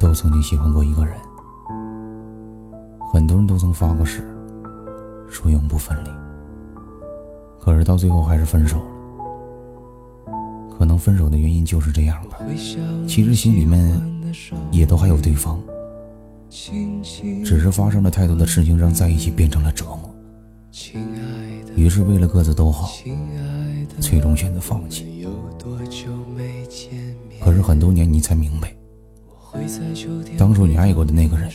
都曾经喜欢过一个人，很多人都曾发过誓，说永不分离。可是到最后还是分手了。可能分手的原因就是这样吧。其实心里面也都还有对方，只是发生了太多的事情，让在一起变成了折磨。于是为了各自都好，最终选择放弃。可是很多年你才明白。当初你爱过的那个人，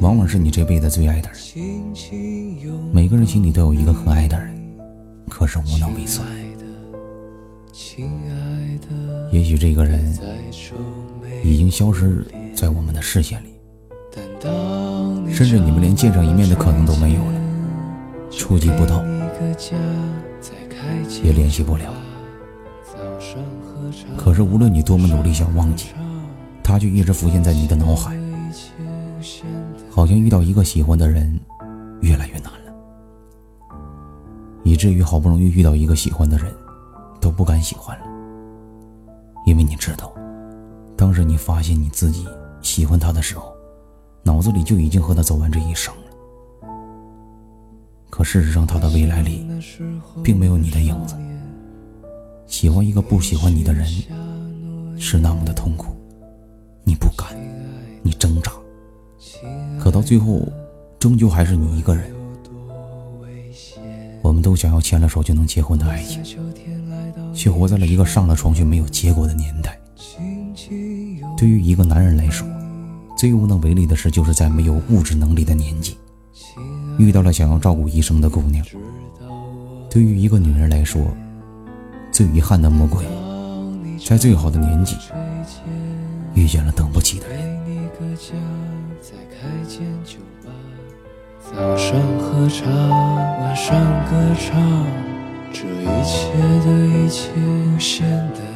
往往是你这辈子最爱的人。每个人心里都有一个很爱的人，可是无能为力。也许这个人已经消失在我们的视线里，甚至你们连见上一面的可能都没有了，触及不到，也联系不了。可是无论你多么努力想忘记。他却一直浮现在你的脑海，好像遇到一个喜欢的人越来越难了，以至于好不容易遇到一个喜欢的人，都不敢喜欢了，因为你知道，当时你发现你自己喜欢他的时候，脑子里就已经和他走完这一生了。可事实上，他的未来里并没有你的影子。喜欢一个不喜欢你的人，是那么的痛苦。可到最后，终究还是你一个人。我们都想要牵了手就能结婚的爱情，却活在了一个上了床却没有结果的年代。对于一个男人来说，最无能为力的事，就是在没有物质能力的年纪，遇到了想要照顾一生的姑娘。对于一个女人来说，最遗憾的魔鬼，在最好的年纪。遇见了等不起的人。早上喝茶，晚上歌唱，这一切的一切无限的。